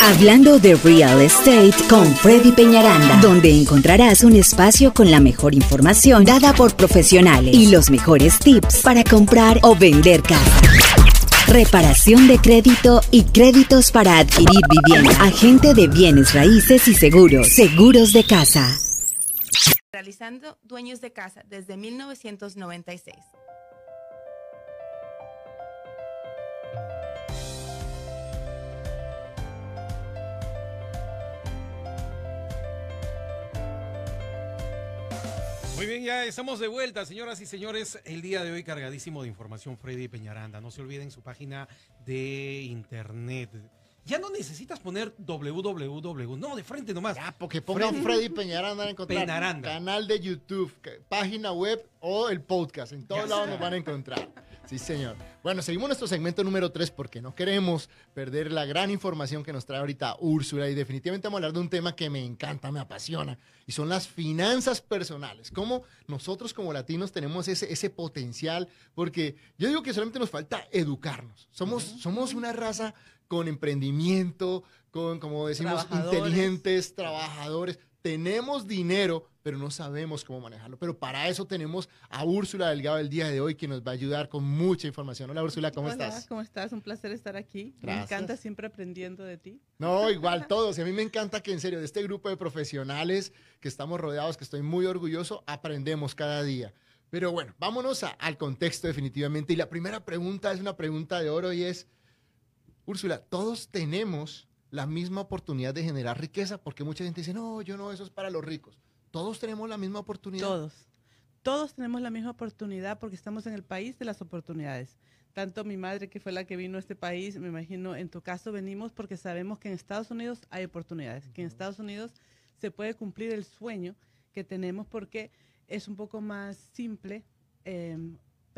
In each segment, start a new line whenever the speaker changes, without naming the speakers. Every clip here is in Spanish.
Hablando de Real Estate con Freddy Peñaranda, donde encontrarás un espacio con la mejor información dada por profesionales y los mejores tips para comprar o vender casa. Reparación de crédito y créditos para adquirir vivienda. Agente de bienes raíces y seguros. Seguros de casa.
Realizando dueños de casa desde 1996.
Bien, ya estamos de vuelta, señoras y señores. El día de hoy cargadísimo de información Freddy Peñaranda. No se olviden su página de internet. Ya no necesitas poner www, no, de frente nomás.
Ya, porque pongan Freddy, Peñaranda van a encontrar.
Peñaranda.
Canal de YouTube, página web o el podcast. En todos lados nos van a encontrar. Sí, señor. Bueno, seguimos nuestro segmento número 3 porque no queremos perder la gran información que nos trae ahorita Úrsula y definitivamente vamos a hablar de un tema que me encanta, me apasiona y son las finanzas personales. Cómo nosotros como latinos tenemos ese, ese potencial porque yo digo que solamente nos falta educarnos. Somos, somos una raza con emprendimiento, con, como decimos, inteligentes, trabajadores. Tenemos dinero, pero no sabemos cómo manejarlo. Pero para eso tenemos a Úrsula Delgado el día de hoy, que nos va a ayudar con mucha información. Hola Úrsula, ¿cómo
Hola,
estás?
¿Cómo estás? Un placer estar aquí. Me encanta siempre aprendiendo de ti.
No, igual todos. Y a mí me encanta que en serio, de este grupo de profesionales que estamos rodeados, que estoy muy orgulloso, aprendemos cada día. Pero bueno, vámonos a- al contexto definitivamente. Y la primera pregunta es una pregunta de oro y es, Úrsula, todos tenemos la misma oportunidad de generar riqueza, porque mucha gente dice, no, yo no, eso es para los ricos. Todos tenemos la misma oportunidad.
Todos. Todos tenemos la misma oportunidad porque estamos en el país de las oportunidades. Tanto mi madre, que fue la que vino a este país, me imagino, en tu caso venimos porque sabemos que en Estados Unidos hay oportunidades, que en Estados Unidos se puede cumplir el sueño que tenemos porque es un poco más simple, eh,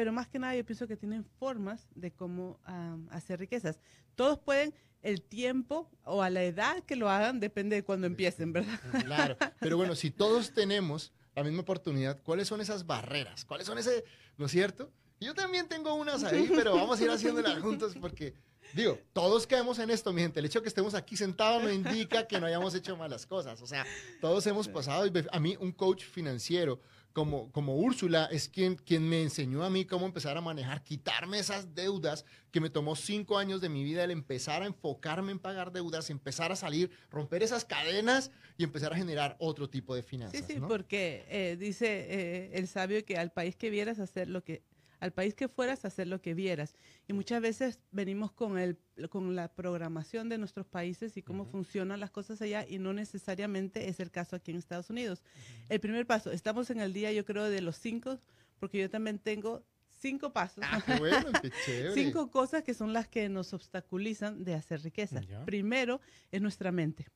pero más que nada yo pienso que tienen formas de cómo ah, hacer riquezas. Todos pueden, el tiempo o a la edad que lo hagan, depende de cuándo empiecen, ¿verdad?
Claro, pero bueno, si todos tenemos la misma oportunidad, ¿cuáles son esas barreras? ¿Cuáles son ese, no es cierto? Yo también tengo unas ahí, pero vamos a ir haciéndolas juntos porque, digo, todos caemos en esto, mi gente. El hecho de que estemos aquí sentados no indica que no hayamos hecho malas cosas. O sea, todos hemos pasado. Y a mí, un coach financiero como, como Úrsula es quien, quien me enseñó a mí cómo empezar a manejar, quitarme esas deudas que me tomó cinco años de mi vida, el empezar a enfocarme en pagar deudas, empezar a salir, romper esas cadenas y empezar a generar otro tipo de finanzas.
Sí, sí,
¿no?
porque eh, dice eh, el sabio que al país que vieras hacer lo que al país que fueras hacer lo que vieras. Y muchas veces venimos con el con la programación de nuestros países y cómo funcionan las cosas allá y no necesariamente es el caso aquí en Estados Unidos. El primer paso, estamos en el día yo creo de los cinco, porque yo también tengo cinco pasos.
Ah, qué bueno, qué chévere.
Cinco cosas que son las que nos obstaculizan de hacer riqueza.
Ya.
Primero es nuestra mente.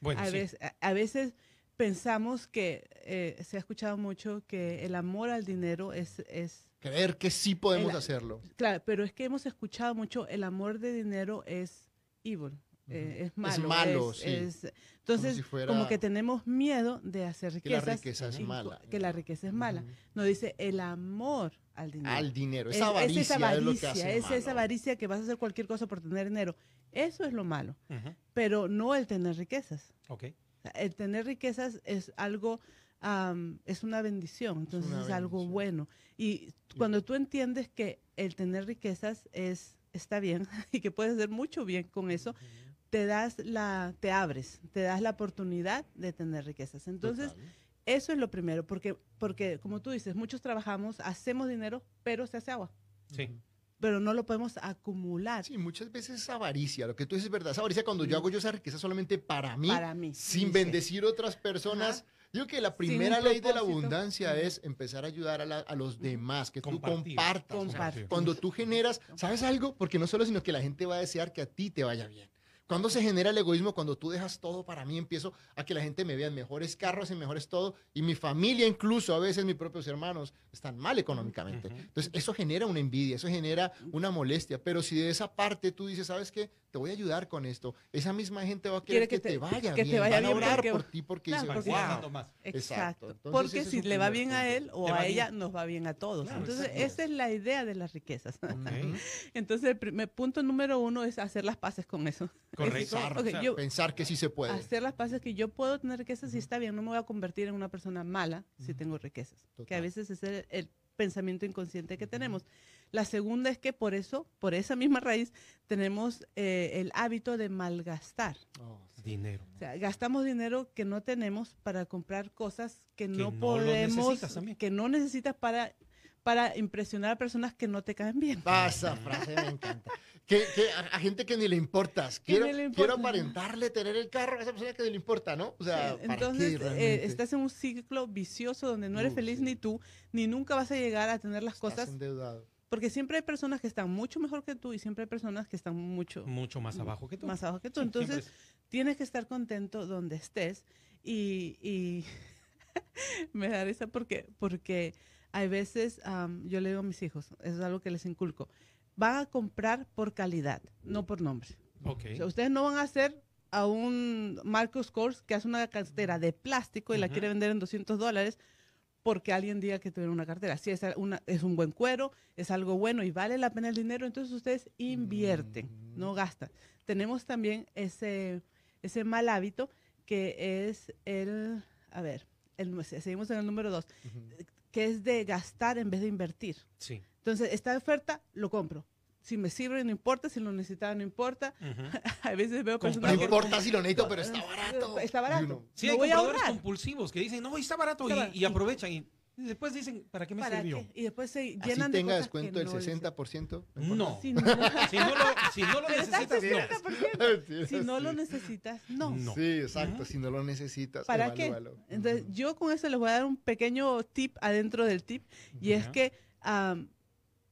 Bueno,
a,
sí.
veces, a- a veces pensamos que eh, se ha escuchado mucho que el amor al dinero es, es
Creer que sí podemos
El-
hacerlo.
claro, pero es que hemos escuchado mucho el amor de dinero es evil, eh, es malo.
malo,
es-
sí.
es- entonces,
si fuera-
como que tenemos miedo de hacer
Que la
riquezas.
riqueza es mala.
Que la riqueza es mala. Nos dice el amor al dinero.
Al dinero.
Es-
Esa avaricia
esa
es lo que
avaricia,
hace
es esa
malo.
avaricia que vas a hacer cualquier cosa por tener dinero. Eso es lo malo,
Ujú,
pero no el tener riquezas.
Ok.
O sea, El tener riquezas es algo, es una bendición, entonces es algo bueno. Y cuando tú entiendes que el tener riquezas es está bien y que puedes hacer mucho bien con eso, te das la, te abres, te das la oportunidad de tener riquezas. Entonces,
Total.
eso es lo primero, porque, porque como tú dices, muchos trabajamos, hacemos dinero, pero se hace agua,
Sí.
Pero no lo podemos acumular
Sí, muchas veces es avaricia. Lo que tú dices es verdad. Esa avaricia cuando yo hago yo esa riqueza solamente para mí,
para mí.
sin
dice.
bendecir otras personas. Digo que la primera ley de la abundancia es empezar a ayudar a, la- a los demás, que tú compartas.
Compartir.
cuando tú generas, ¿sabes algo? Porque no solo, sino que la gente va a desear que a ti te vaya bien. Cuando se genera el egoísmo, cuando tú dejas todo para mí, empiezo a que la gente me vea en mejores carros, en mejores todo, y mi familia, incluso a veces mis propios hermanos, están mal económicamente. Entonces, eso genera una envidia, eso genera una molestia. Pero si de esa parte tú dices, ¿sabes qué? Te voy a ayudar con esto, esa misma gente va a querer que,
que
te,
te-
vaya
que te
bien,
vaya
van a
bien
orar
porque-
por ti porque
Claro, porque-
"Wow".
más.
Exacto.
Exacto. Entonces,
Porque si le va bien a
punto.
él o
Te
a ella,
bien.
nos va bien a todos.
Claro,
Entonces,
exacto.
esa es la idea de las riquezas.
Ok.
Entonces, el primer punto número uno es hacer las paces con eso.
Correcto.
Pensar,
Ok,
O sea,
yo-
pensar que sí se puede.
Hacer las paces que yo puedo tener riquezas y está bien, no me voy a convertir en una persona mala si tengo riquezas. Que a
Total.
veces es el, el pensamiento inconsciente que tenemos. La segunda es que por eso, por esa misma raíz, tenemos eh, el hábito de malgastar.
Oh, sí.
Dinero.
O sea, gastamos dinero que no tenemos para comprar cosas que, no
no lo
podemos,
necesitas también.
que no necesitas para, para impresionar a personas que no te caen bien.
Ah, esa frase me encanta. Que, que a, a gente que ni le importas.
Que
Quiero, aparentarle tener el carro a esa persona que ni le importa, ¿no? O sea,
Sí,
¿para
Entonces,
qué
eh, estás en un ciclo vicioso donde no eres
Uh,
feliz
sí.
ni tú, ni nunca vas a llegar a tener las
Estás
cosas,
endeudado.
Porque siempre hay personas que están mucho mejor que tú y siempre hay personas que están mucho
Mucho más abajo que tú.
más abajo que tú.
Sí,
Entonces,
siempre
tienes que estar contento donde estés y, y me da risa porque, porque hay veces, am, yo le digo a mis hijos, eso es algo que les inculco, van a comprar por calidad, no por nombre.
es- Ok.
O sea, ustedes no van a hacer a un Marcos Kors que hace una cartera de plástico y la
Ujú.
quiere vender en 200 dólares porque alguien diga que tuviera una cartera. Si es, una, es un buen cuero, es algo bueno y vale la pena el dinero, entonces ustedes invierten,
Mm.
no gastan. Tenemos también ese, ese mal hábito que es el, a ver, el, seguimos en el número dos, que es de gastar en vez de invertir.
Sí.
Entonces, esta oferta, lo compro. Si me sirve, no importa. Si lo necesitaba, no importa. A veces veo
No
personas que...
importa si lo necesito, pero está barato.
Está barato.
Sí,
No
hay
voy a
compradores
ahorrar.
compulsivos que dicen, no, está barato
Está
y,
barato.
y aprovechan. Y después dicen, ¿para qué me
¿Para
sirvió?
qué? Y después se
Así
llenan de
tenga descuento del
no les-
60%.
No.
Si no,
Si no lo, si no necesitas, no.
60%. Si no lo
Sí.
necesitas, no.
No.
Sí, exacto. Si no lo necesitas,
¿Para qué?
evalúalo.
Entonces,
Ujú.
yo con eso les voy a dar un pequeño tip adentro del tip. Y es que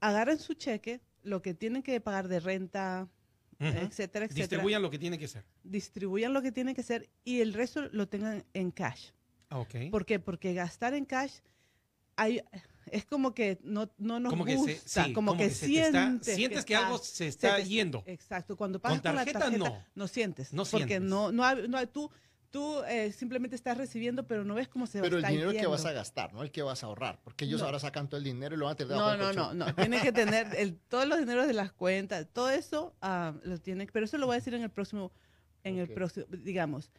agarren su cheque, lo que tienen que pagar de renta, etcétera, etcétera.
Distribuyan lo que tiene que ser.
distribuyan lo que tiene que ser y el resto lo tengan en cash.
Ah, Ok.
¿Por qué? Porque gastar en cash hay, es como que no, no nos
como que se, sí,
como, que,
se te está-
sientes,
sientes que, algo se
se
está
te-
yendo.
Exacto, cuando pasas con, la
tarjeta,
tarjeta
no.
sientes,
No
porque
sientes.
no no, hay- no hay- tú tú eh, simplemente estás recibiendo, pero no ves cómo se
Pero el dinero que
yendo.
vas a gastar, no el que vas a ahorrar. Porque ellos
No.
ahora sacan todo el dinero y lo van a tener
No, no, no, no. Tiene que tener el, todos los dineros de las cuentas, todo eso ah, lo tiene. Pero eso lo voy a decir en el próximo, en el próximo, digamos.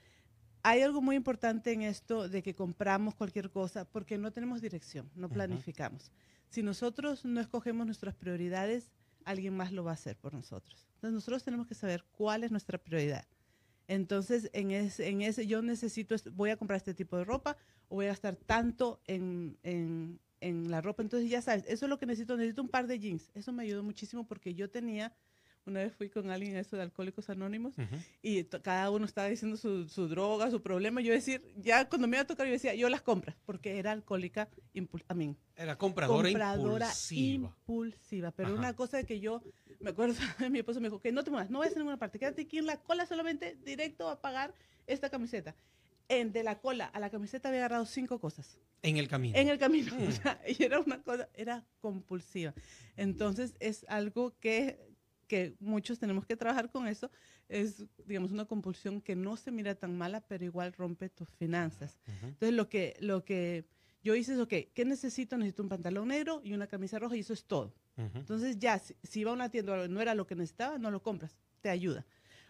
Hay algo muy importante en esto de que compramos cualquier cosa porque no tenemos dirección, no planificamos. Si nosotros no escogemos nuestras prioridades, alguien más lo va a hacer por nosotros. Entonces nosotros tenemos que saber cuál es nuestra prioridad. Entonces, en ese, en ese yo necesito, voy a comprar este tipo de ropa o voy a gastar tanto en, en, en la ropa. Entonces, ya sabes, eso es lo que necesito. Necesito un par de jeans. Eso me ayudó muchísimo porque yo tenía, una vez fui con alguien a eso de Alcohólicos Anónimos y cada uno estaba diciendo su, su droga, su problema. Yo decir, ya cuando me iba a tocar, yo decía, yo las compras porque era alcohólica, a mí,
Era compradora,
compradora
impulsiva.
impulsiva. Pero
Ajá.
una cosa que yo me acuerdo, mi esposo me dijo que no te muevas, no vayas a ninguna parte, quédate aquí en la cola solamente directo a pagar esta camiseta. En, de la cola a la camiseta había agarrado cinco cosas
En el camino.
en el camino.
Mm.
o sea, y era una cosa, era compulsiva. Entonces es algo que, que muchos tenemos que trabajar con eso. Es, digamos, una compulsión que no se mira tan mala, pero igual rompe tus finanzas.
Ujú.
Entonces, lo que, lo que yo hice es, ok, ¿qué necesito? Necesito un pantalón negro y una camisa roja y eso es todo. Entonces, ya, si, si iba a una tienda y no era lo que necesitaba, no lo compras, te ayuda.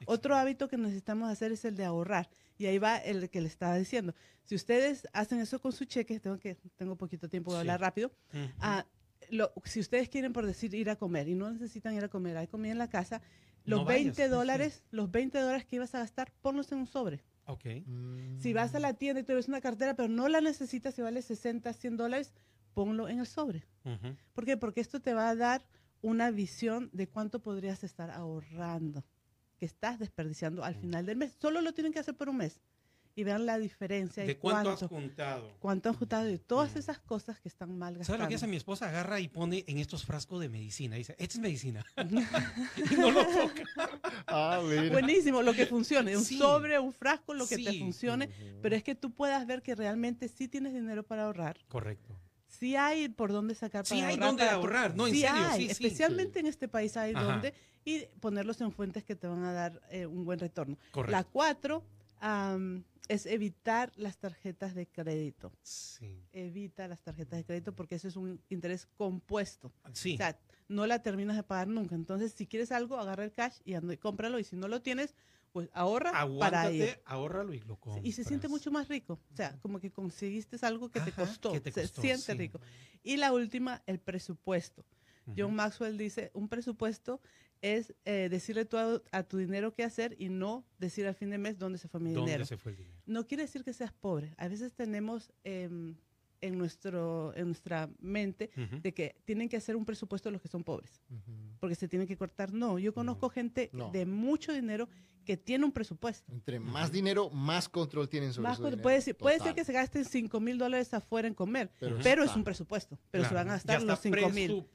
Otro hábito que necesitamos hacer es el de ahorrar. Y ahí va el que le estaba diciendo. Si ustedes hacen eso con su cheque, tengo que tengo poquito tiempo de
Sí.
hablar rápido. Ah, lo- si ustedes quieren, por decir, ir a comer y no necesitan ir a comer, hay comida en la casa, los
No vayas,
20
pues, sí.
dólares, los 20 dólares que ibas a gastar, ponlos en un sobre.
Ok.
Mm.
Si vas a la tienda y te ves una cartera, pero no la necesitas y vale 60, 100 dólares, ponlo en el sobre. ¿Por qué? Porque esto te va a dar una visión de cuánto podrías estar ahorrando, que estás desperdiciando
Mm.
al final del mes. Solo lo tienen que hacer por un mes y vean la diferencia
¿De
y
cuánto has juntado?
cuánto han juntado de todas
Mm.
esas cosas que están mal gastadas.
¿Sabes lo que hace mi esposa? Agarra y pone en estos frascos de medicina. Dice, esta es medicina. y no lo toca.
Ah, mira.
Buenísimo, lo que funcione, un
Sí.
sobre, un frasco, lo que te funcione, pero es que tú puedas ver que realmente sí tienes dinero para ahorrar,
Correcto.
Sí hay por dónde sacar
Sí
para
hay
ahorrar.
dónde
para tu-
ahorrar, no, en
sí
serio,
hay,
sí, sí.
especialmente en este país hay
Ajá.
donde y ponerlos en fuentes que te van a dar eh, un buen retorno.
Correcto.
La cuatro am, es evitar las tarjetas de crédito.
Sí.
Evita las tarjetas de crédito porque eso es un interés compuesto.
Sí.
O sea, no la terminas de pagar nunca. Entonces, si quieres algo, agarra el cash y anda y cómpralo. Y si no lo tienes, pues ahorra para ir.
Aguántate, ahórralo y lo compras.
Y se siente mucho más rico. O sea, como que conseguiste algo que te costó.
que te
se
costó,
siente
sí.
rico. Y la última, el presupuesto. John Maxwell dice, un presupuesto es eh, decirle tú a, a tu dinero qué hacer y no decir al fin de mes dónde se fue mi
¿Dónde
dinero.
se fue el dinero?
No quiere decir que seas pobre. A veces tenemos em, en, nuestro, en nuestra mente de que tienen que hacer un presupuesto los que son pobres, porque se tienen que cortar. No, yo conozco gente
No.
de mucho dinero que tiene un presupuesto.
Entre más dinero, más control tienen sobre
Más
su dinero.
puede, ser, puede ser que se gasten 5 mil dólares afuera en comer,
Pero
es un presupuesto. Pero se van a gastar los 5 mil.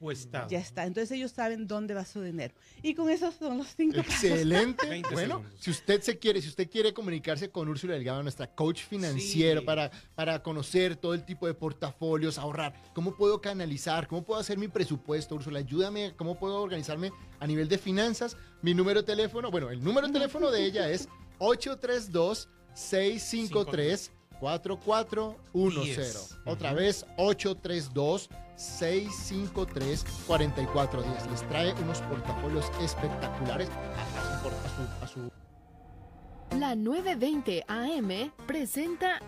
Ya está. Entonces ellos saben dónde va su dinero. Y con esos son los cinco pasos.
Excelente.
20
bueno,
segundos.
si usted se quiere, si usted quiere comunicarse con Úrsula Delgado, nuestra coach financiero,
Sí.
para, para conocer todo el tipo de portafolios, ahorrar, cómo puedo canalizar, cómo puedo hacer mi presupuesto, Úrsula, ayúdame, cómo puedo organizarme a nivel de finanzas. Mi número de teléfono, bueno, el número de teléfono de ella es 832 653 4410.
Diez.
Otra vez, 832 653 4410. Les trae unos portafolios espectaculares a su- a su- a su
La 920 AM presenta